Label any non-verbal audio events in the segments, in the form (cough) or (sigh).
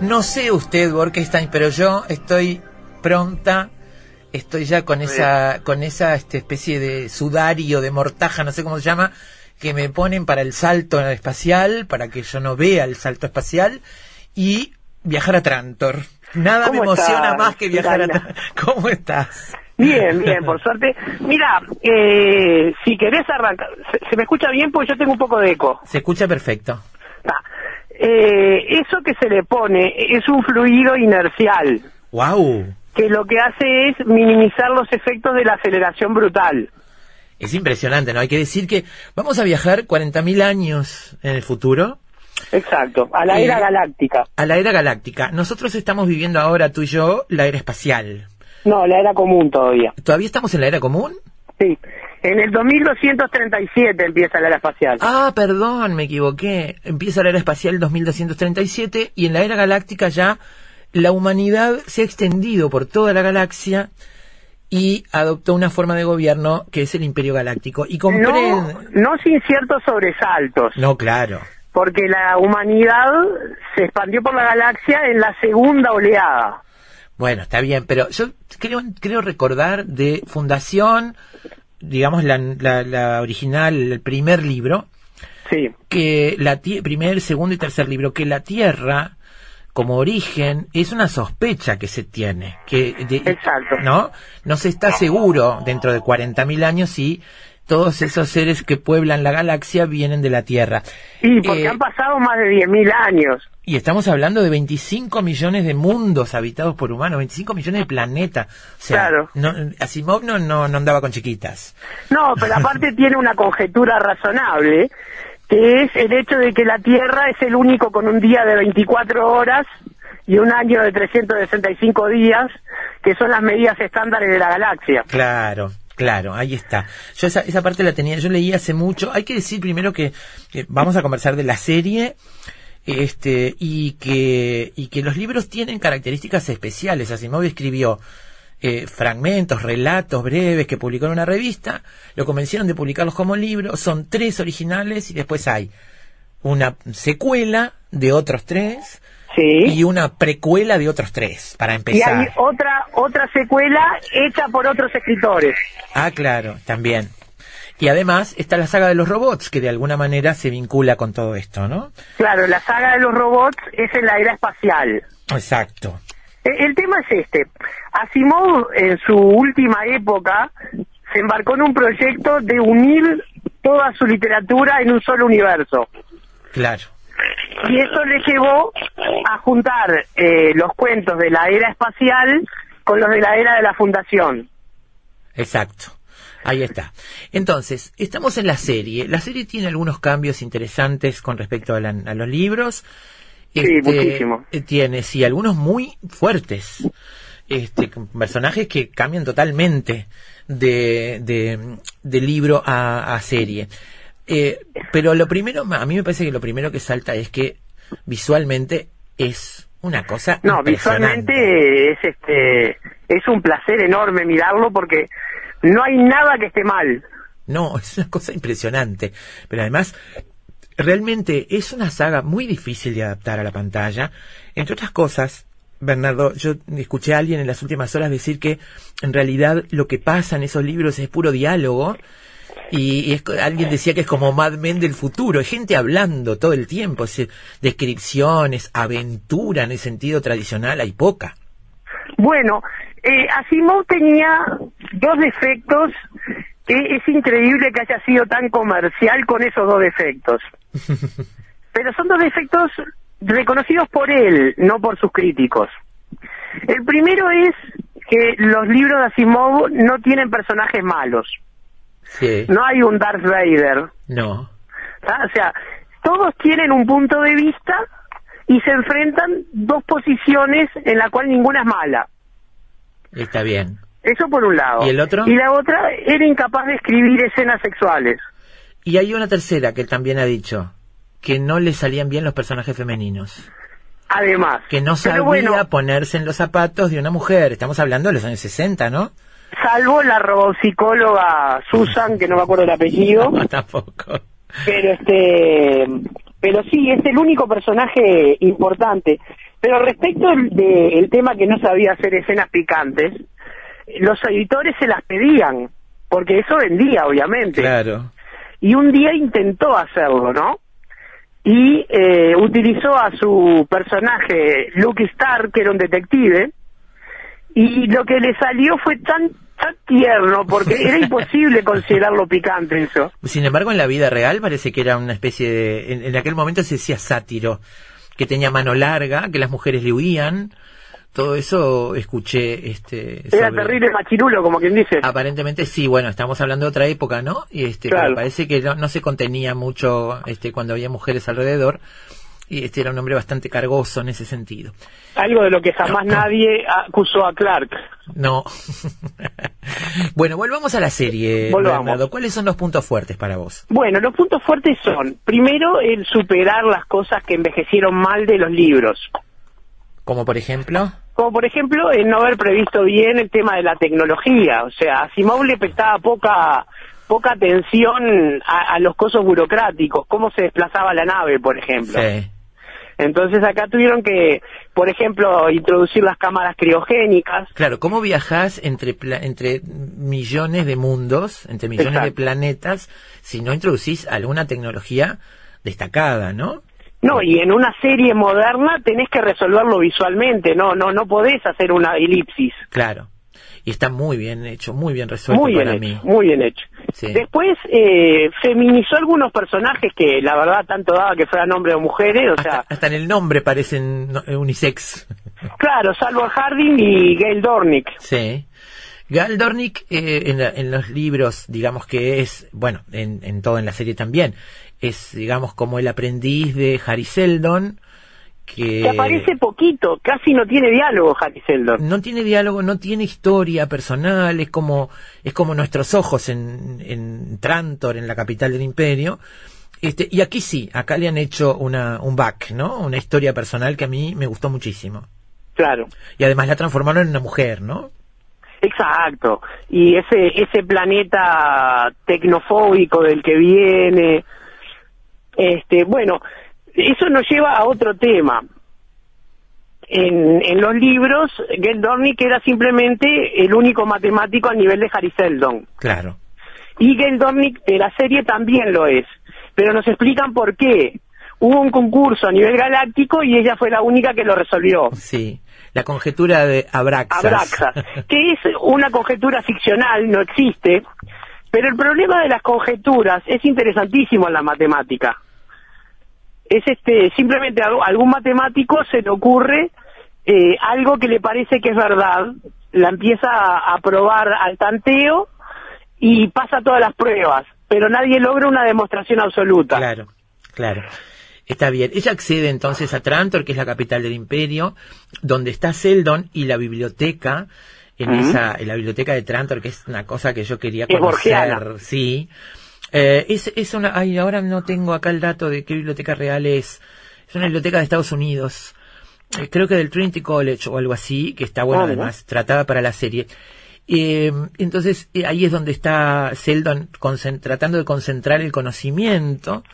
No sé usted, Borkenstein, pero yo estoy pronta, estoy ya con esa, con esa este, especie de sudario, de mortaja, no sé cómo se llama, que me ponen para el salto espacial, para que yo no vea el salto espacial, y viajar a Trantor. Nada me ¿Cómo emociona más que viajar a? Trantor. (laughs) ¿Cómo estás? Bien, bien, por suerte. Mira, eh, si querés arrancar, ¿se, se me escucha bien? Porque yo tengo un poco de eco. Se escucha perfecto. Está. Eh, eso que se le pone es un fluido inercial, ¡Wow! que lo que hace es minimizar los efectos de la aceleración brutal. Es impresionante, ¿no? Hay que decir que vamos a viajar 40.000 años en el futuro Exacto, a la Eh, era galáctica. a la era galáctica. Nosotros estamos viviendo ahora, tú y yo, la era espacial. No, la era común todavía. ¿Todavía estamos en la era común? Sí. En el 2237 empieza la era espacial. Ah, perdón, me equivoqué. Empieza la era espacial 2237 y en la era galáctica ya la humanidad se ha extendido por toda la galaxia y adoptó una forma de gobierno que es el Imperio Galáctico. Y no, comprende... no sin ciertos sobresaltos. No, claro. porque la humanidad se expandió por la galaxia en la segunda oleada. Bueno, está bien, pero yo creo, creo recordar de Fundación, digamos la, la, la original, el primer libro, Sí, que la primer, segundo y tercer libro, que la Tierra como origen es una sospecha que se tiene, que de- Exacto. no no se está seguro dentro de 40.000 años si todos esos seres que pueblan la galaxia vienen de la Tierra. y porque Eh, han pasado más de 10.000 años. Y estamos hablando de 25 millones de mundos habitados por humanos, 25 millones de planetas. O sea, Claro. no, Asimov no, no, no andaba con chiquitas. No, pero aparte (laughs) tiene una conjetura razonable, que es el hecho de que la Tierra es el único con un día de 24 horas y un año de 365 días, que son las medidas estándares de la galaxia. Claro, claro, ahí está. Yo esa, esa parte la tenía, yo leí hace mucho. Hay que decir primero que, que vamos a conversar de la serie. Este, y que, y que los libros tienen características especiales. Asimov escribió eh, fragmentos, relatos breves que publicó en una revista, lo convencieron de publicarlos como libros, son tres originales y después hay una secuela de otros tres Sí. y una precuela de otros tres, para Y empezar. hay otra otra secuela hecha por otros escritores. Ah, claro, también. Y además está la saga de los robots, que de alguna manera se vincula con todo esto, ¿no? Claro, la saga de los robots es en la era espacial. Exacto. E- El tema es este. Asimov, en su última época, se embarcó en un proyecto de unir toda su literatura en un solo universo. Claro. Y eso le llevó a juntar eh, los cuentos de la era espacial con los de la era de la fundación. Exacto. Ahí está. Entonces, estamos en la serie. La serie tiene algunos cambios interesantes con respecto a, la- a los libros. Sí, muchísimo. Tiene, sí, algunos muy fuertes. Este, personajes que cambian totalmente de, de, de libro a, a serie. Eh, pero lo primero, a mí me parece que lo primero que salta es que visualmente es una cosa No, visualmente es este es un placer enorme mirarlo porque no hay nada que esté mal. No, (laughs) es una cosa impresionante. Pero además, realmente es una saga muy difícil de adaptar a la pantalla. Entre otras cosas, Bernardo, yo escuché a alguien en las últimas horas decir que en realidad lo que pasa en esos libros es puro diálogo. Y, y es alguien decía que es como Mad Men del futuro, hay gente hablando todo el tiempo, es decir, descripciones, aventura en el sentido tradicional, hay poca. Bueno, eh, Asimov tenía dos defectos que es increíble que haya sido tan comercial con esos dos defectos. (laughs) Pero son dos defectos reconocidos por él, no por sus críticos. El primero es que los libros de Asimov no tienen personajes malos. Sí. No hay un Darth Vader. No. ¿tá? O sea, todos tienen un punto de vista y se enfrentan dos posiciones en la cual ninguna es mala. Está bien. Eso por un lado. ¿Y el otro? Y la otra era incapaz de escribir escenas sexuales. Y hay una tercera que él también ha dicho, que no le salían bien los personajes femeninos. Además. Que no sabía bueno, ponerse en los zapatos de una mujer. Estamos hablando de los años 60, ¿no? salvo la robopsicóloga Susan, que no me acuerdo el apellido, (laughs) No, tampoco. pero este, pero sí, es el único personaje importante. Pero respecto del tema que no sabía hacer escenas picantes, los editores se las pedían, porque eso vendía, obviamente. Claro. Y un día intentó hacerlo, ¿no? Y eh, utilizó a su personaje, Luke Starr, que era un detective, y lo que le salió fue tan tan tierno porque era (laughs) imposible considerarlo picante eso. Sin embargo, en la vida real parece que era una especie de... En, en aquel momento se decía sátiro, que tenía mano larga, que las mujeres le huían. Todo eso escuché. Este, Era sobre- terrible machirulo, como quien dice. Aparentemente sí, bueno, estamos hablando de otra época, ¿no? Y este, Claro. pero parece que no, no se contenía mucho este, cuando había mujeres alrededor. Y este era un hombre bastante cargoso en ese sentido. Algo de lo que jamás (coughs) nadie acusó a Clark. No. (laughs) bueno, volvamos a la serie, Volvamos. Bernardo. ¿Cuáles son los puntos fuertes para vos? Bueno, los puntos fuertes son, primero, el superar las cosas que envejecieron mal de los libros. Como por ejemplo. Como por ejemplo, el no haber previsto bien el tema de la tecnología. O sea, Asimov le prestaba poca poca atención a, a los cosos burocráticos, cómo se desplazaba la nave, por ejemplo. Sí. Entonces acá tuvieron que, por ejemplo, introducir las cámaras criogénicas. Claro, ¿cómo viajás entre, entre millones de mundos, entre millones de planetas, si no introducís alguna tecnología destacada, ¿no? No, y en una serie moderna tenés que resolverlo visualmente, no, no, no podés hacer una elipsis. Claro. Y está muy bien hecho, muy bien resuelto Muy bien para hecho, mí. muy bien hecho. Sí. Después eh, feminizó algunos personajes que la verdad tanto daba que fueran hombres o mujeres, o Hasta, sea, hasta en el nombre parecen unisex. (laughs) claro, salvo Harding y Gail Dornick. Sí. Gal Dornick eh, en, la- en los libros, digamos que es, bueno, en, en todo en la serie también, es, digamos, como el aprendiz de Harry Seldon, que... Que aparece poquito, casi no tiene diálogo Harry Seldon. no tiene diálogo, no tiene historia personal, es como, es como nuestros ojos en, en Trantor, en la capital del imperio. Este, y aquí sí, acá le han hecho una, un back, ¿no? Una historia personal que a mí me gustó muchísimo. Claro. Y además la transformaron en una mujer, ¿no? Exacto. Y ese ese planeta tecnofóbico del que viene, este, bueno, eso nos lleva a otro tema. En, en los libros, Gail Dornick era simplemente el único matemático a nivel de Harry Seldon. Claro. Y Gail Dornick de la serie también lo es. Pero nos explican por qué. Hubo un concurso a nivel galáctico y ella fue la única que lo resolvió. Sí. La conjetura de Abraxas. Abraxas, que es una conjetura ficcional, no existe, pero el problema de las conjeturas es interesantísimo en la matemática. Es este, simplemente a algún matemático se le ocurre eh, algo que le parece que es verdad, la empieza a, a probar al tanteo y pasa todas las pruebas, pero nadie logra una demostración absoluta. Claro, claro. Está bien. Ella accede entonces a Trantor, que es la capital del imperio, donde está Seldon y la biblioteca, en esa, en la biblioteca de Trantor, que es una cosa que yo quería conocer. Sí. Eh, es, es una, ay, ahora no tengo acá el dato de qué biblioteca real es. Es una biblioteca de Estados Unidos. Eh, creo que del Trinity College o algo así, que está bueno Ah, además, tratada para la serie. Eh, entonces, ahí es donde está Seldon tratando de concentrar el conocimiento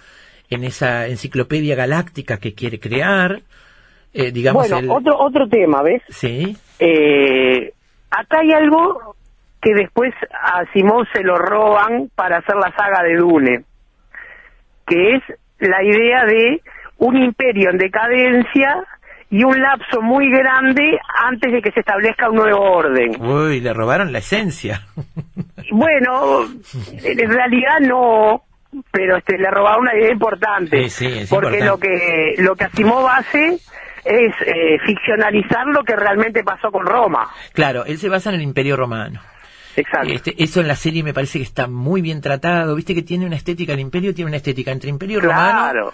en esa enciclopedia galáctica que quiere crear. Eh, digamos, bueno, el- otro, otro tema, ¿ves? Sí, Eh, acá hay algo que después a Simón se lo roban para hacer la saga de Dune, que es la idea de un imperio en decadencia y un lapso muy grande antes de que se establezca un nuevo orden. uy, le robaron la esencia. Bueno, en realidad no, pero este, le robaron una idea importante, Sí, sí, es porque importante. lo que lo que Asimov hace es eh, ficcionalizar lo que realmente pasó con Roma. claro, él se basa en el imperio romano. Exacto. Este, eso en la serie me parece que está muy bien tratado. Viste que tiene una estética, el imperio tiene una estética entre imperio romano,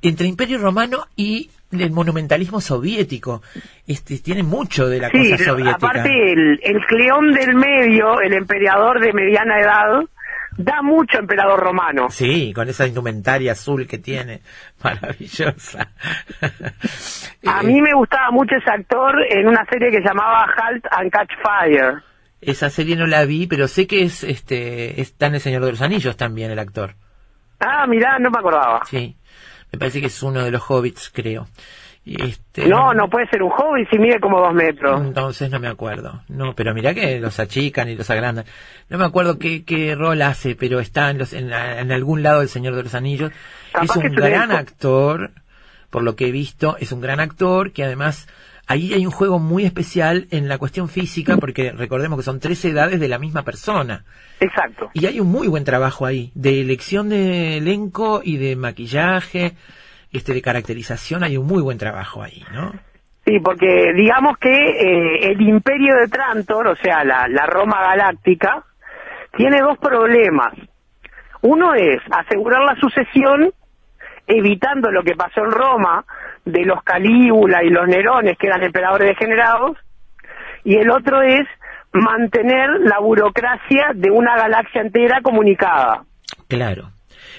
entre imperio romano y el monumentalismo soviético. Este, tiene mucho de la Sí, cosa soviética. aparte el, el Cleón del medio, el emperador de mediana edad, da mucho emperador romano. Sí, con esa indumentaria azul que tiene, (laughs) maravillosa. A mí me gustaba mucho ese actor en una serie que llamaba Halt and Catch Fire. Esa serie no la vi, pero sé que es, este, está en El Señor de los Anillos también el actor. Ah, mirá, no me acordaba. Sí, me parece que es uno de los hobbits, creo. Este, No, no puede ser un hobbit si mide como dos metros. Entonces no me acuerdo. No, pero mirá que los achican y los agrandan. No me acuerdo qué, qué rol hace, pero está en, los, en, en algún lado del Señor de los Anillos. Capaz es un gran actor, por lo que he visto, es un gran actor que además ahí hay un juego muy especial en la cuestión física, porque recordemos que son tres edades de la misma persona. Exacto. Y hay un muy buen trabajo ahí, de elección de elenco y de maquillaje, este de caracterización, hay un muy buen trabajo ahí, ¿no? Sí, porque digamos que eh, el imperio de Trantor, o sea, la, la Roma galáctica, tiene dos problemas. Uno es asegurar la sucesión evitando lo que pasó en Roma de los Calígula y los Nerones, que eran emperadores degenerados, y el otro es mantener la burocracia de una galaxia entera comunicada. Claro.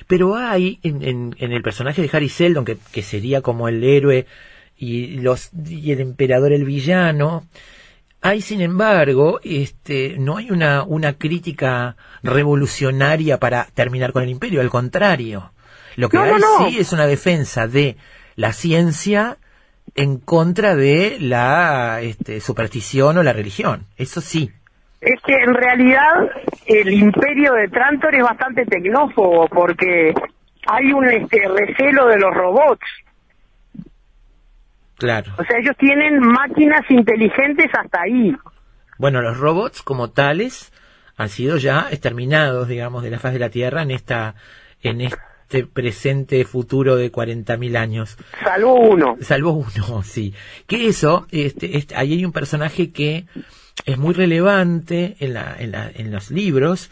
Pero hay en, en, en el personaje de Harry Seldon, que, que sería como el héroe y, los, y el emperador el villano, hay sin embargo, este, no hay una, una crítica revolucionaria para terminar con el imperio, al contrario. Lo que No, hay no, no. sí es una defensa de la ciencia en contra de la este, superstición o la religión. Eso sí. Es que en realidad el imperio de Trantor es bastante tecnófobo porque hay un este, recelo de los robots. Claro. O sea, ellos tienen máquinas inteligentes hasta ahí. Bueno, los robots como tales han sido ya exterminados, digamos, de la faz de la Tierra en esta, en este presente futuro de 40.000 años. Salvo uno. Salvo uno, (laughs) sí. Que eso, este, este, ahí hay un personaje que es muy relevante en, la, en, la, en los libros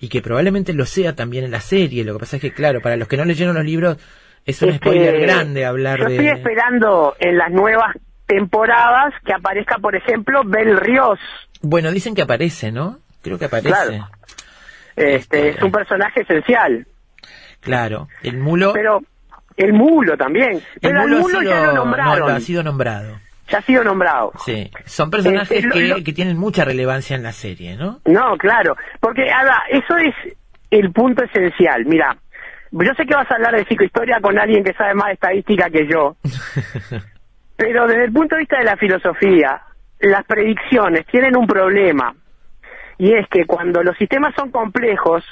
y que probablemente lo sea también en la serie. Lo que pasa es que, claro, para los que no leyeron los libros, es un Este, spoiler grande hablar Yo de... estoy esperando en las nuevas temporadas que aparezca, por ejemplo, Bel Ríos. Bueno, dicen que aparece, ¿no? Creo que aparece. Claro. Este, es un personaje esencial. Claro. El mulo... Pero el mulo también. el Pero mulo, mulo ha sido, ya lo nombraron. no, ha sido nombrado. Ya ha sido nombrado. Sí. Son personajes Este, que, lo- que tienen mucha relevancia en la serie, ¿no? No, claro, porque Ada, eso es el punto esencial. Mira, yo sé que vas a hablar de psicohistoria con alguien que sabe más de estadística que yo, (laughs) pero desde el punto de vista de la filosofía, las predicciones tienen un problema, y es que cuando los sistemas son complejos,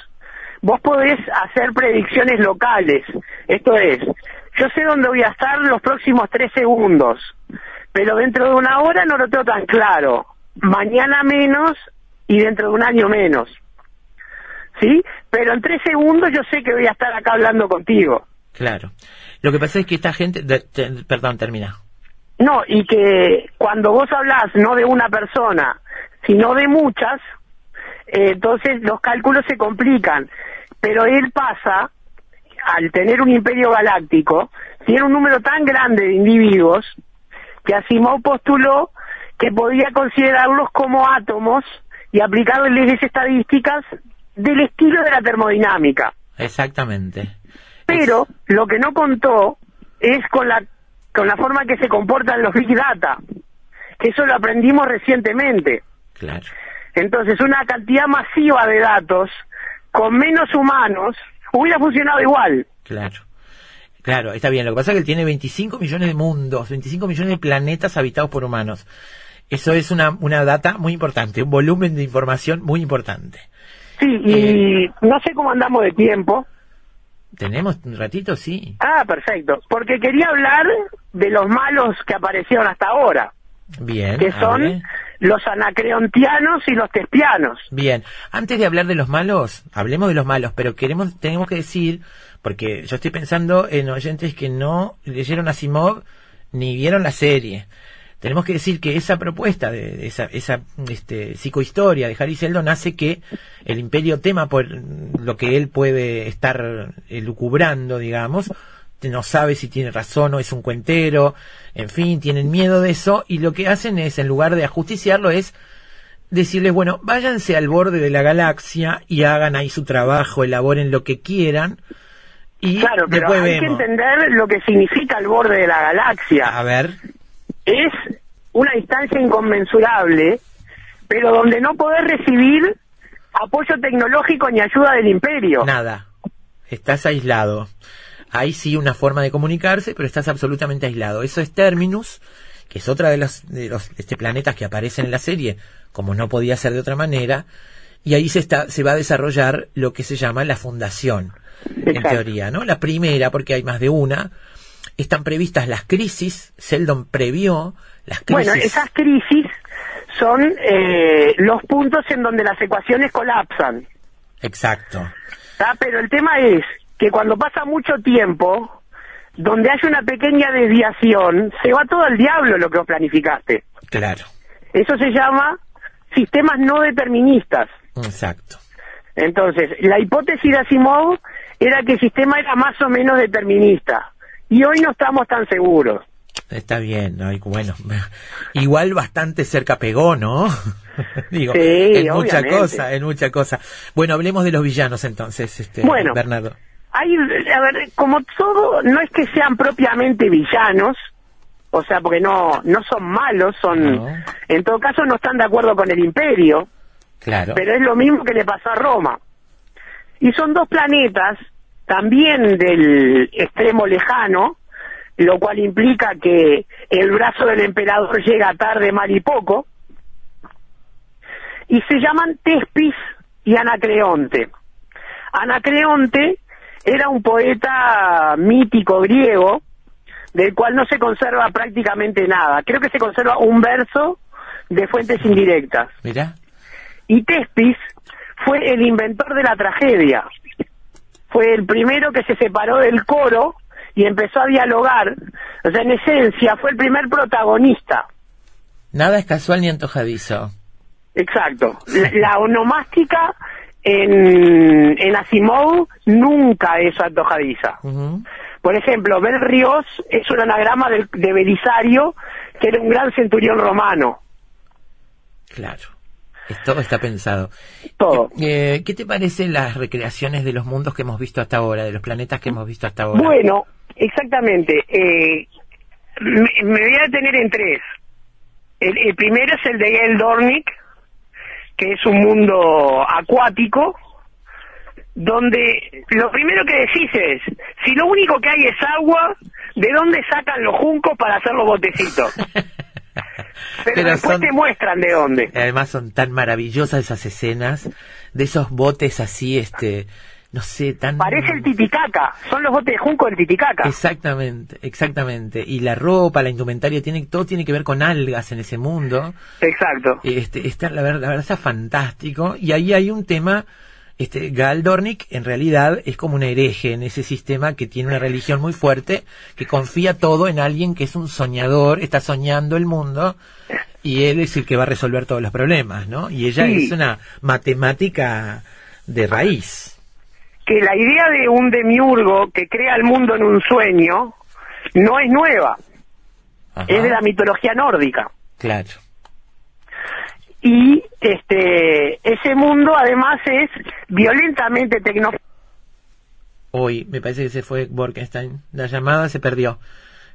vos podés hacer predicciones locales. Esto es, yo sé dónde voy a estar los próximos tres segundos, pero dentro de una hora no lo tengo tan claro. Mañana menos y dentro de un año menos. ¿Sí? Pero en tres segundos yo sé que voy a estar acá hablando contigo. Claro. Lo que pasa es que esta gente... de- perdón, termina. No, y que cuando vos hablás no de una persona, sino de muchas, eh, entonces los cálculos se complican. Pero él pasa, al tener un imperio galáctico, tiene un número tan grande de individuos que Asimov postuló que podía considerarlos como átomos y aplicarles leyes estadísticas del estilo de la termodinámica. Exactamente. Pero lo que no contó es con la con la forma que se comportan los big data, que eso lo aprendimos recientemente. Claro. Entonces, una cantidad masiva de datos con menos humanos hubiera funcionado igual. Claro. Claro, está bien. Lo que pasa es que él tiene 25 millones de mundos, 25 millones de planetas habitados por humanos. Eso es una, una data muy importante, un volumen de información muy importante. Sí, y no sé cómo andamos de tiempo. ¿Tenemos un ratito? Sí. Ah, perfecto. Porque quería hablar de los malos que aparecieron hasta ahora, Bien. que son los anacreontianos y los tespianos. Bien, antes de hablar de los malos, hablemos de los malos, pero queremos, tenemos que decir, porque yo estoy pensando en oyentes que no leyeron a Simov ni vieron la serie. Tenemos que decir que esa propuesta de, esa, esa este, psicohistoria de Harry Seldon hace que el imperio tema por lo que él puede estar elucubrando, digamos, no sabe si tiene razón o es un cuentero, en fin, tienen miedo de eso y lo que hacen es, en lugar de ajusticiarlo, es decirles, bueno, váyanse al borde de la galaxia y hagan ahí su trabajo, elaboren lo que quieran y Claro, pero hay vemos. que entender lo que significa el borde de la galaxia. A ver, Es una distancia inconmensurable, pero donde no podés recibir apoyo tecnológico ni ayuda del imperio. nada, estás aislado. hay sí una forma de comunicarse, pero estás absolutamente aislado. Eso es Terminus, que es otra de los, de los este planetas que aparecen en la serie, como no podía ser de otra manera, y ahí se está, se va a desarrollar lo que se llama la fundación, en teoría, ¿no? La primera, porque hay más de una, están previstas las crisis, Sheldon previó las crisis. Bueno, esas crisis son eh, los puntos en donde las ecuaciones colapsan. Exacto. ¿tá? Pero el tema es que cuando pasa mucho tiempo, donde hay una pequeña desviación, se va todo al diablo lo que vos planificaste. Claro. Eso se llama sistemas no deterministas. Exacto. Entonces, la hipótesis de Asimov era que el sistema era más o menos determinista. Y hoy no estamos tan seguros. Está bien, ¿no? Bueno, (laughs) igual bastante cerca pegó, ¿no? (laughs) Digo, Sí, en mucha cosa, en mucha cosa. Bueno, hablemos de los villanos entonces, este, Bueno. Bernardo. Hay, a ver, como todo, no es que sean propiamente villanos, o sea, porque no, no son malos, son, No. en todo caso no están de acuerdo con el imperio, Claro. pero es lo mismo que le pasó a Roma. Y son dos planetas, también del extremo lejano, lo cual implica que el brazo del emperador llega tarde, mal y poco, y se llaman Tespis y Anacreonte. Anacreonte era un poeta mítico griego, del cual no se conserva prácticamente nada. Creo que se conserva un verso de fuentes indirectas. Mira. Y Tespis fue el inventor de la tragedia. Fue el primero que se separó del coro y empezó a dialogar. O sea, en esencia, fue el primer protagonista. Nada es casual ni antojadizo. Exacto. La, la onomástica en, en Asimov nunca es antojadiza. Por ejemplo, Berrios es un anagrama del- de Belisario, que era un gran centurión romano. Claro. Todo está pensado. Todo. Eh, ¿Qué te parecen las recreaciones de los mundos que hemos visto hasta ahora, de los planetas que hemos visto hasta ahora? Bueno, exactamente. Eh, me, me voy a detener en tres. El, el primero es el de Gael Dornick, que es un mundo acuático, donde lo primero que decís es, si lo único que hay es agua, ¿de dónde sacan los juncos para hacer los botecitos? (laughs) Pero, Pero después son- te muestran de dónde. Además son tan maravillosas esas escenas de esos botes así, este, no sé, tan... Parece el Titicaca, son los botes de junco del Titicaca. Exactamente, exactamente. Y la ropa, la indumentaria, tiene, todo tiene que ver con algas en ese mundo. Exacto. Este, está, la, verdad, la verdad está fantástico. Y ahí hay un tema, este, Gal Dornick en realidad es como un hereje en ese sistema que tiene una religión muy fuerte, que confía todo en alguien que es un soñador, está soñando el mundo, y él es el que va a resolver todos los problemas, ¿no? Y ella Sí. es una matemática de raíz. que la idea de un demiurgo que crea el mundo en un sueño no es nueva, Ajá. es de la mitología nórdica. Claro. Y este ese mundo además es violentamente tecno Hoy me parece que se fue Borkenstein. La llamada se perdió.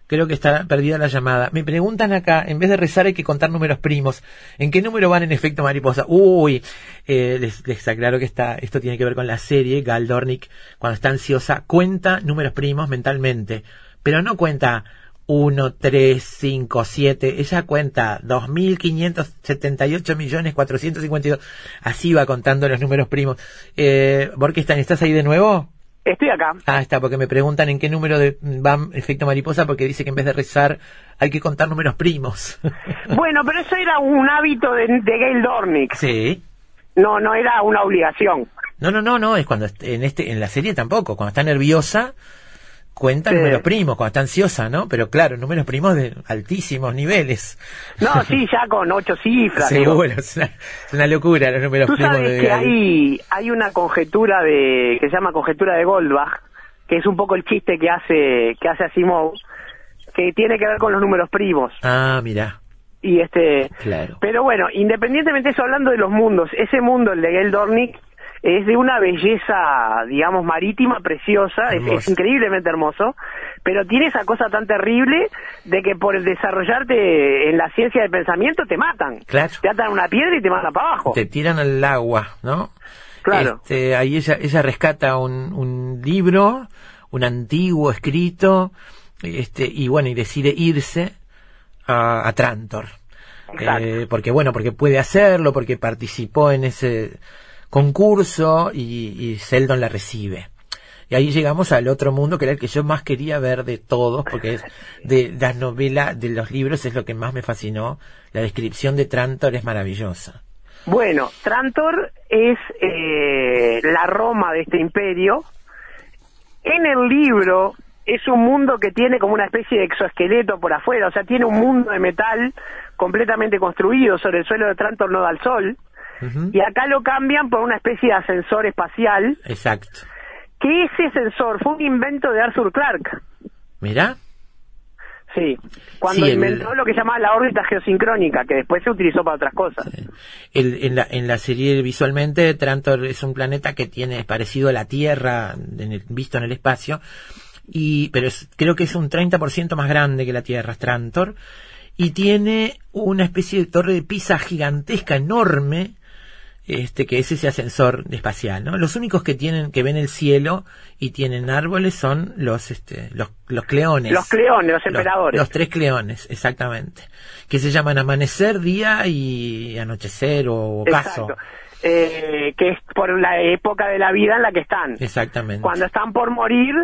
Creo que está perdida la llamada. Me preguntan acá, en vez de rezar hay que contar números primos. ¿En qué número van en efecto mariposa? Uy, eh, les, les aclaro que está, esto tiene que ver con la serie. Gal Dornick, cuando está ansiosa, cuenta números primos mentalmente. Pero no cuenta 1, 3, 5, 7. Ella cuenta 2.578 millones 452. Así va contando los números primos. Eh, ¿estás ahí de nuevo? Estoy acá. Ah, está, porque me preguntan en qué número de van efecto mariposa, porque dice que en vez de rezar hay que contar números primos. (laughs) Bueno, pero eso era un hábito de, de Gail Dornick. sí. No, no era una obligación. No, no, no, no, es cuando en este en la serie tampoco, cuando está nerviosa cuenta Sí. números primos, cuando está ansiosa, ¿no? Pero claro, números primos de altísimos niveles. No, (laughs) sí, ya con ocho cifras. digo. Seguro, es una, es una locura los números Tú primos sabes de que hay, hay una conjetura de que se llama conjetura de Goldbach, que es un poco el chiste que hace que hace Asimov, que tiene que ver con los números primos. Ah, mira, Y este, claro. pero bueno, independientemente de eso, hablando de los mundos, ese mundo, el de Gail Dornick, es de una belleza, digamos, marítima preciosa, es, increíblemente hermoso, pero tiene esa cosa tan terrible de que por desarrollarte en la ciencia del pensamiento te matan. Claro. Te atan una piedra y te mandan para abajo. te tiran al agua, ¿no? Claro. Este, ahí ella, ella rescata un, un libro, un antiguo escrito, este, y bueno, y decide irse a, a Trantor. Eh, porque bueno, porque puede hacerlo, porque participó en ese concurso y, y Seldon la recibe. Y ahí llegamos al otro mundo, que era el que yo más quería ver de todos, porque es de las novelas, de los libros, es lo que más me fascinó. La descripción de Trantor es maravillosa. Bueno, Trantor es eh, la Roma de este imperio. En el libro es un mundo que tiene como una especie de exoesqueleto por afuera, o sea, tiene un mundo de metal completamente construido sobre el suelo de Trantor no da al sol. Y acá lo cambian por una especie de ascensor espacial, Exacto. que ese ascensor fue un invento de Arthur Clarke. Mirá, Sí, cuando Sí, el- inventó lo que se llama la órbita geosincrónica, que después se utilizó para otras cosas. El- en, la, en la serie visualmente, Trantor es un planeta que tiene parecido a la Tierra, en el- visto en el espacio, y, pero es- creo que es un 30% más grande que la Tierra, Trantor, y tiene una especie de torre de Pisa gigantesca, enorme, este, que es ese ascensor espacial, ¿no? Los únicos que tienen, que ven el cielo y tienen árboles son los, este, los, los cleones. Los cleones, los emperadores. Los tres cleones, exactamente. Que se llaman amanecer, día y anochecer o ocaso. Exacto. Eh, que es por la época de la vida en la que están. Exactamente. Cuando están por morir,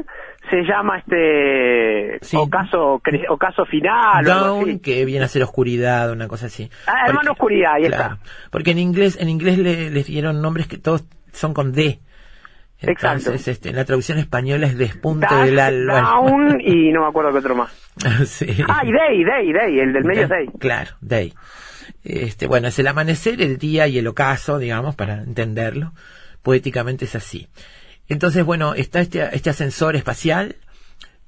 se llama este Sí. ocaso, ocaso final. o algo Down, así. que viene a ser oscuridad, una cosa así. Ah, hermano oscuridad, ahí claro, está. Porque en inglés, en inglés le, les dieron nombres que todos son con D. Exacto. Entonces, este, en la traducción española es despunte del alba. Down y no me acuerdo qué otro más. (laughs) sí. Ah, y Day, Day, Day, el del medio es Day. Claro, day. Este, bueno, es el amanecer, el día y el ocaso, digamos, para entenderlo. Poéticamente es así. Entonces, bueno, está este, este ascensor espacial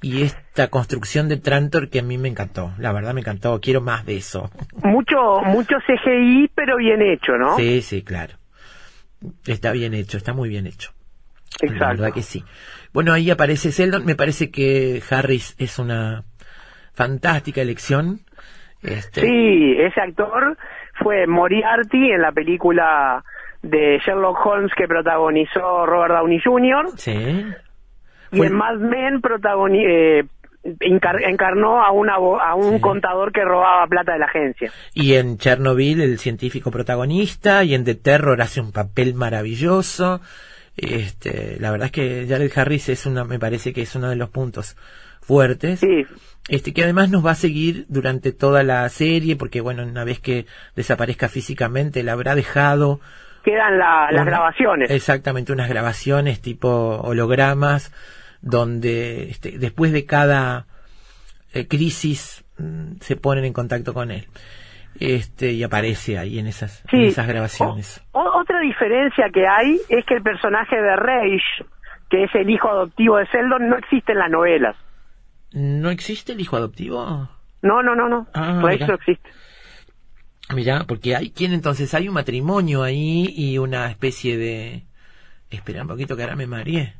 y esta construcción de Trantor que a mí me encantó. La verdad me encantó. Quiero más de eso. Mucho, mucho CGI, pero bien hecho, ¿no? Sí, sí, claro. Está bien hecho, está muy bien hecho. La Exacto. verdad que sí. Bueno, ahí aparece Seldon. Me parece que Harris es una fantástica elección. Este, Sí, ese actor fue Moriarty en la película de Sherlock Holmes que protagonizó Robert Downey Jr. sí. y en Mad Men protagoni- eh, encar- encarnó a, una, a un Sí. contador que robaba plata de la agencia. Y en Chernobyl, el científico protagonista, y en The Terror hace un papel maravilloso. Este, la verdad es que Jared Harris es una, me parece que es uno de los puntos fuertes. Sí, Este, que además nos va a seguir durante toda la serie, porque bueno, una vez que desaparezca físicamente, la habrá dejado. quedan la- las una- grabaciones. Exactamente, unas grabaciones tipo hologramas, donde este, después de cada eh, crisis mm, se ponen en contacto con él. Este, y aparece ahí en esas, en esas grabaciones. O- otra diferencia que hay es que el personaje de Rage, que es el hijo adoptivo de Seldon, no existe en las novelas. ¿No existe el hijo adoptivo? No, no, no, no. Ah, mira. no existe. Mira, porque hay quién entonces, hay un matrimonio ahí y una especie de... Espera un poquito que ahora me mareé.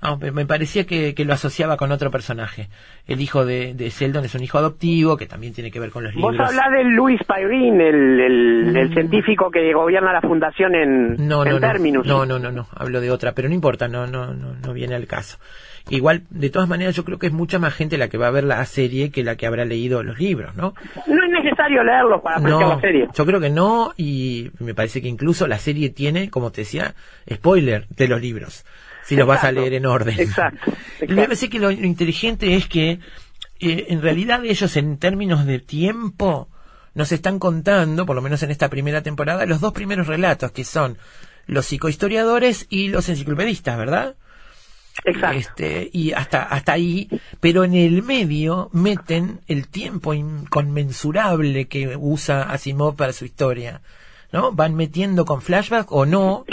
Ah, me- parecía que, que lo asociaba con otro personaje. El hijo de, de Seldon es un hijo adoptivo que también tiene que ver con los Vos libros. hablás de Luis Pairin, el, el, el Mm. científico que gobierna la fundación en, No, en no, no, Terminus. no, no, no, no, hablo de otra, pero no importa, no, no, no, no viene al caso. Igual, de todas maneras, yo creo que es mucha más gente la que va a ver la serie que la que habrá leído los libros, ¿no? No es necesario leerlos para apreciar No, la serie. yo creo que no, y me parece que incluso la serie tiene, como te decía, spoiler de los libros, si los vas a leer en orden. exacto, (laughs) Y exacto. Me parece que lo, lo inteligente es que, eh, en realidad ellos en términos de tiempo, nos están contando, por lo menos en esta primera temporada, los dos primeros relatos, que son los psicohistoriadores y los enciclopedistas, ¿verdad? Exacto. Este, y hasta, hasta ahí, pero en el medio meten el tiempo inconmensurable que usa Asimov para su historia, ¿no? Van metiendo con flashback o no,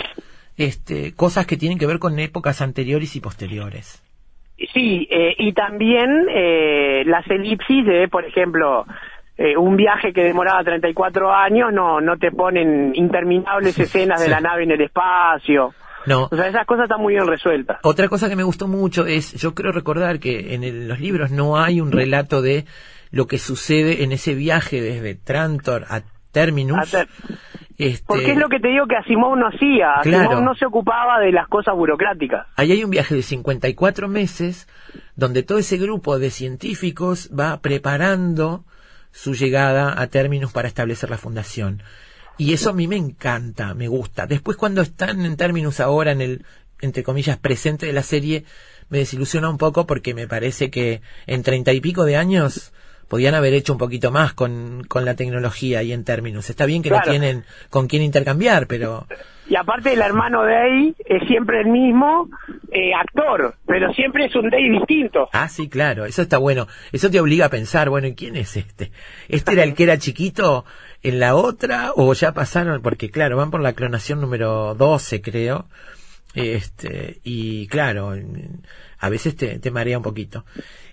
este, cosas que tienen que ver con épocas anteriores y posteriores. Sí, eh, y también eh, las elipsis de, por ejemplo, eh, un viaje que demoraba 34 años, no, no te ponen interminables escenas de la nave en el espacio. No. O sea, esas cosas están muy bien resueltas. Otra cosa que me gustó mucho es, yo creo recordar que en el- los libros no hay un relato de lo que sucede en ese viaje desde Trantor a Terminus. A ter- Este, Porque es lo que te digo que Asimov no hacía. Asimov no se ocupaba de las cosas burocráticas. Ahí hay un viaje de 54 meses donde todo ese grupo de científicos va preparando su llegada a términos para establecer la fundación. Y eso a mí me encanta, me gusta. Después cuando están en términos ahora en el, entre comillas, presente de la serie, me desilusiona un poco porque me parece que en treinta y pico de años podían haber hecho un poquito más con, con la tecnología y en términos. Está bien que Claro. no tienen con quién intercambiar, pero Y aparte el hermano Day es siempre el mismo eh, actor, pero siempre es un Day distinto. Ah, sí, claro, eso está bueno. Eso te obliga a pensar, bueno, ¿y quién es este? ¿Este era el que era chiquito en la otra o ya pasaron? Porque claro, van por la clonación número 12, creo. Este, y claro, a veces te, te marea un poquito.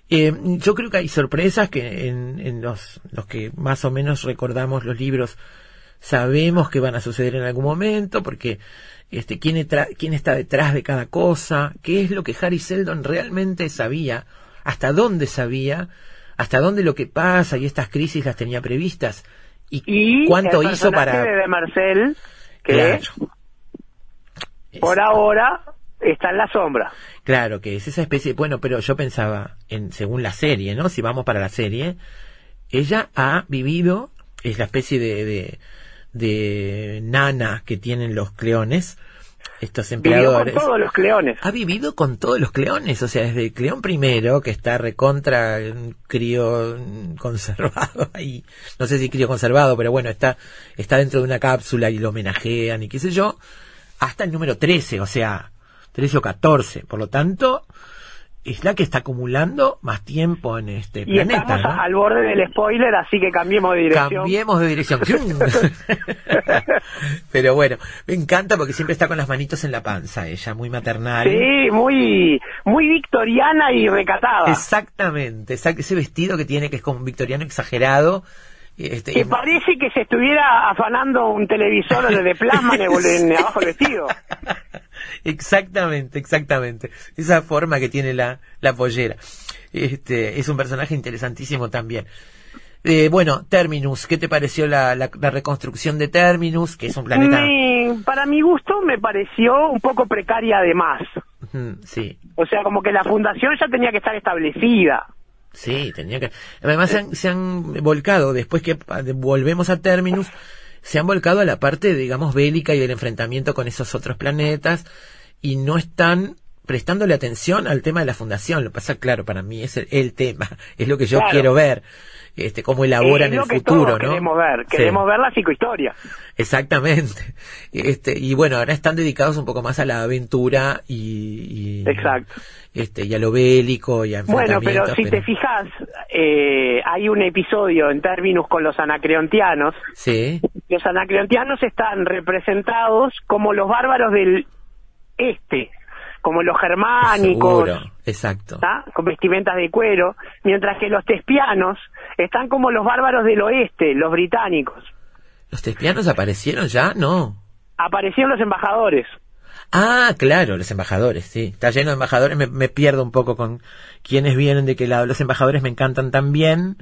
Eh, yo creo que hay sorpresas que en, en los, los que más o menos recordamos los libros sabemos que van a suceder en algún momento, porque este, quién, quién está detrás de cada cosa, qué es lo que Harry Seldon realmente sabía, hasta dónde sabía, hasta dónde lo que pasa y estas crisis las tenía previstas, y, Y cuánto el hizo para... de, de Marcel, que Claro. por ahora está en la sombra. Claro, que es esa especie, bueno, pero yo pensaba, en según la serie, ¿no? Si vamos para la serie, ella ha vivido, es la especie de, de, de nana que tienen los cleones, estos Vivió con empleadores. todos los cleones. Ha vivido con todos los cleones, o sea, desde el cleón primero, que está recontra un crío mm, conservado (laughs) ahí, no sé si crío conservado, pero bueno, está, está dentro de una cápsula y lo homenajean y qué sé yo, hasta el número 13, o sea, 13 o 14, por lo tanto, es la que está acumulando más tiempo en este Y planeta, estamos ¿no? al borde del spoiler, así que cambiemos de dirección. Cambiemos de dirección. (laughs) Pero bueno, me encanta porque siempre está con las manitos en la panza, ella, muy maternal. Sí, muy, muy victoriana y recatada. Exactamente, exact- ese vestido que tiene que es como un victoriano exagerado. Este, Que parece que se estuviera afanando un televisor de plasma en, el- en abajo del vestido. (laughs) exactamente, exactamente. Esa forma que tiene la, la pollera. Este, es un personaje interesantísimo también. Eh, bueno, Terminus, ¿qué te pareció la, la, la reconstrucción de Terminus? Que es un planeta... Me- para mi gusto me pareció un poco precaria además. Sí, O sea, como que la fundación ya tenía que estar establecida. Sí, tenía que. Además se han, se han volcado, después que de- volvemos a Terminus, se han volcado a la parte, digamos, bélica y del enfrentamiento con esos otros planetas y no están prestándole atención al tema de la fundación. Lo que pasa, claro, para mí es el, el tema, (laughs) es lo que yo Claro. quiero ver, este, cómo elaboran es lo el que futuro, todos ¿no? queremos ver. Sí. Queremos ver la psicohistoria. Exactamente. Este, y bueno, ahora están dedicados un poco más a la aventura y, y Exacto. Este, y a lo bélico y a Bueno, pero si te fijas, eh, hay un episodio en términos con los anacreontianos. Sí, Los anacreontianos están representados como los bárbaros del este, como los germánicos, seguro, exacto. ¿tá? con vestimentas de cuero, mientras que los tespianos están como los bárbaros del oeste, los británicos. ¿Los tespianos aparecieron ya? No. Aparecieron los embajadores. Ah, claro, los embajadores, sí. Está lleno de embajadores, me, me pierdo un poco con quiénes vienen de qué lado. Los embajadores me encantan también.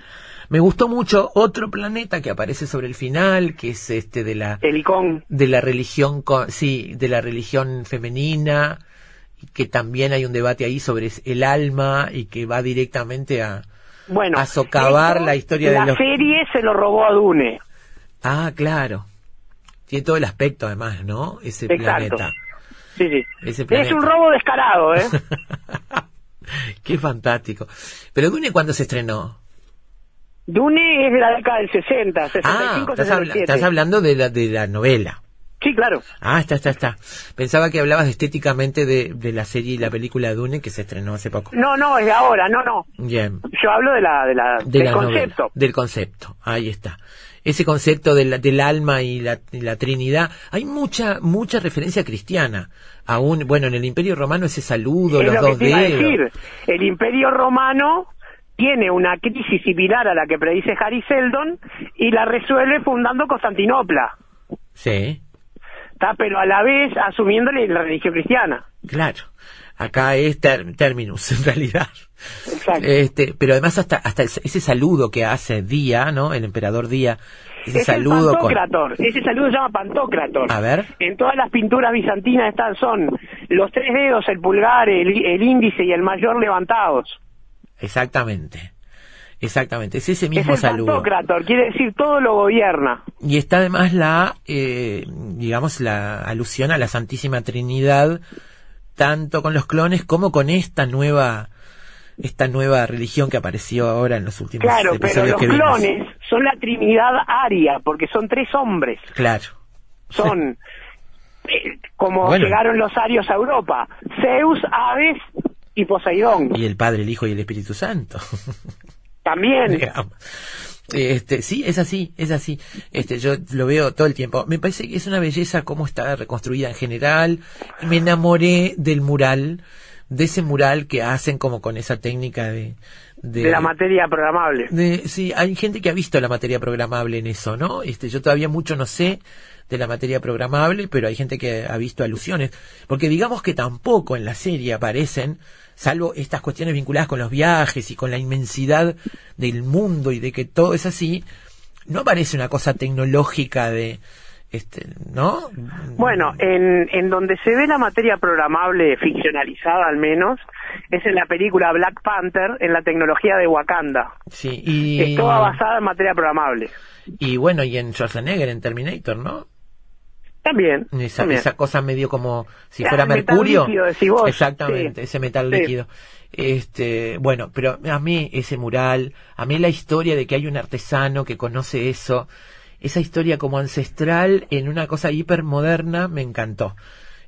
Me gustó mucho otro planeta que aparece sobre el final, que es este de la El de la religión, sí, de la religión femenina, y que también hay un debate ahí sobre el alma y que va directamente a Bueno, A socavar esto, la historia de la los- serie se lo robó a Dune. Ah, claro. Tiene todo el aspecto además, ¿no? Ese Exacto. planeta. Sí, sí. Ese Es un robo descarado, ¿eh? (laughs) Qué fantástico. Pero Dune cuándo se estrenó? Dune es de la década del 60, 65, Ah, estás, habla- 67. estás hablando de la, de la novela. Sí, claro. Ah, está, está, está. Pensaba que hablabas estéticamente de, de la serie y la película Dune que se estrenó hace poco. No, no, es de ahora, no, no. Bien. Yo hablo de la, de la, De del la concepto. novela. Del concepto. Ahí está. Ese concepto del, del alma y la, y la Trinidad. Hay mucha, mucha referencia cristiana. Aún, bueno, en el Imperio Romano ese saludo, es los lo dos dedos. decir. El Imperio Romano tiene una crisis similar a la que predice Harry Seldon y la resuelve fundando Constantinopla. Sí. ¿tá? Pero a la vez asumiéndole la religión cristiana. Claro. Acá es ter- terminus, (laughs) en realidad. Exacto. Este, pero además hasta, hasta ese saludo que hace Día, ¿no? El emperador Día, ese es saludo el con... Pantocrator. Ese saludo se llama Pantocrator. A ver. En todas las pinturas bizantinas están, son los tres dedos, el pulgar, el, el índice y el mayor levantados. Exactamente. Exactamente, es ese Es mismo el saludo. Pantocrator, quiere decir todo lo gobierna. Y está además la, eh, digamos, la alusión a la Santísima Trinidad, tanto con los clones como con esta nueva, esta nueva religión que apareció ahora en los últimos Claro, pero episodios los que vimos. clones son la Trinidad aria, porque son tres hombres. Claro. Son (laughs) eh, como Bueno. llegaron los arios a Europa: Zeus, Aves y Poseidón. Y el Padre, el Hijo y el Espíritu Santo. (laughs) También. digamos. Este, sí, es así, es así. Este, yo lo veo todo el tiempo. Me parece que es una belleza cómo está reconstruida en general. Me enamoré del mural, de ese mural que hacen como con esa técnica de, de la materia programable. de- sí, hay gente que ha visto la materia programable en eso, ¿no? Este, yo todavía mucho no sé de la materia programable, pero hay gente que ha visto alusiones, porque digamos que tampoco en la serie aparecen, salvo estas cuestiones vinculadas con los viajes y con la inmensidad del mundo y de que todo es así, no aparece una cosa tecnológica de, este, ¿no? Bueno, en, en donde se ve la materia programable ficcionalizada al menos, es en la película Black Panther, en la tecnología de Wakanda. Sí, y, Es toda basada en materia programable. y bueno, y en Schwarzenegger, en Terminator, ¿no? También. Esa, también. esa cosa medio como si Ah, fuera metal mercurio. líquido, decís vos. Exactamente, Sí. ese metal Sí. líquido. Este, bueno, pero a mí ese mural, a mí la historia de que hay un artesano que conoce eso, esa historia como ancestral en una cosa hipermoderna me encantó.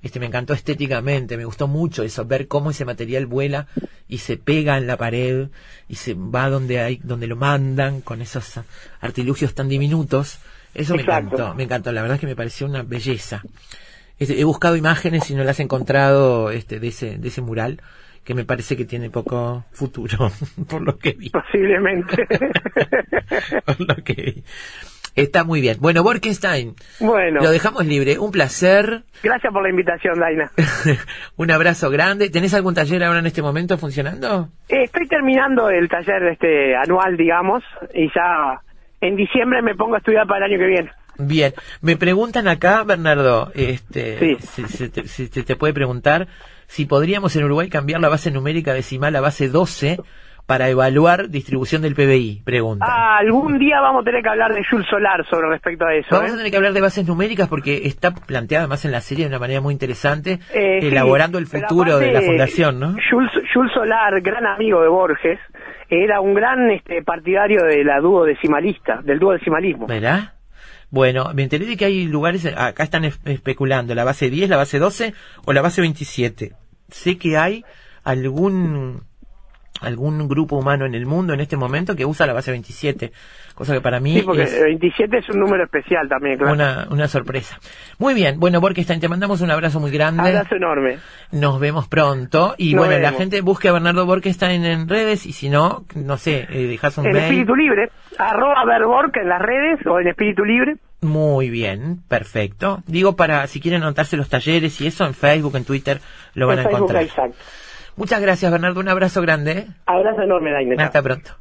Este, me encantó estéticamente, me gustó mucho eso, ver cómo ese material vuela y se pega en la pared y se va donde hay, donde lo mandan con esos artilugios tan diminutos. Eso me encantó, me encantó, la verdad es que me pareció una belleza. Este, he buscado imágenes y no las he encontrado este, de, ese, de ese mural, que me parece que tiene poco futuro, (laughs) por lo que vi. Posiblemente. (laughs) por lo que vi. Está muy bien. Bueno, Borkenstein, bueno, lo dejamos libre. Un placer. gracias por la invitación, Daina. (laughs) Un abrazo grande. ¿Tenés algún taller ahora en este momento funcionando? Eh, Estoy terminando el taller este anual, digamos, y ya en diciembre me pongo a estudiar para el año que viene. Bien. Me preguntan acá, Bernardo, este, Sí. te, puede preguntar si podríamos en Uruguay cambiar la base numérica decimal a base 12 para evaluar distribución del PBI, pregunta. Ah, algún día vamos a tener que hablar de Jules Solar sobre respecto a eso. Vamos ¿eh? a tener que hablar de bases numéricas porque está planteada además en la serie de una manera muy interesante, Eh, sí, elaborando el futuro de la fundación, ¿no? Jules, Jules Solar, gran amigo de Borges, era un gran este, partidario de la dúo decimalista, del dúo decimalismo. ¿Verdad? Bueno, me enteré de que hay lugares, acá están es- especulando, la base 10, la base 12 o la base 27. Sé que hay algún algún grupo humano en el mundo en este momento que usa la base 27, cosa que para mí Sí, porque es 27 es un número especial también, claro. una, una sorpresa. Muy bien, bueno, Borkenstein, te mandamos un abrazo muy grande. Abrazo enorme. Nos vemos pronto. Y Nos bueno, la gente busque a Bernardo Borkenstein en redes y si no, no sé, eh, dejas un En mail. Espíritu Libre, arroba Verborg en las redes o en Espíritu Libre. Muy bien, perfecto. Digo para si quieren anotarse los talleres y eso en Facebook, en Twitter, lo van a Facebook, encontrar. exacto. Muchas gracias, Bernardo. Un abrazo grande. ¿eh? Abrazo enorme, Daina. Hasta pronto.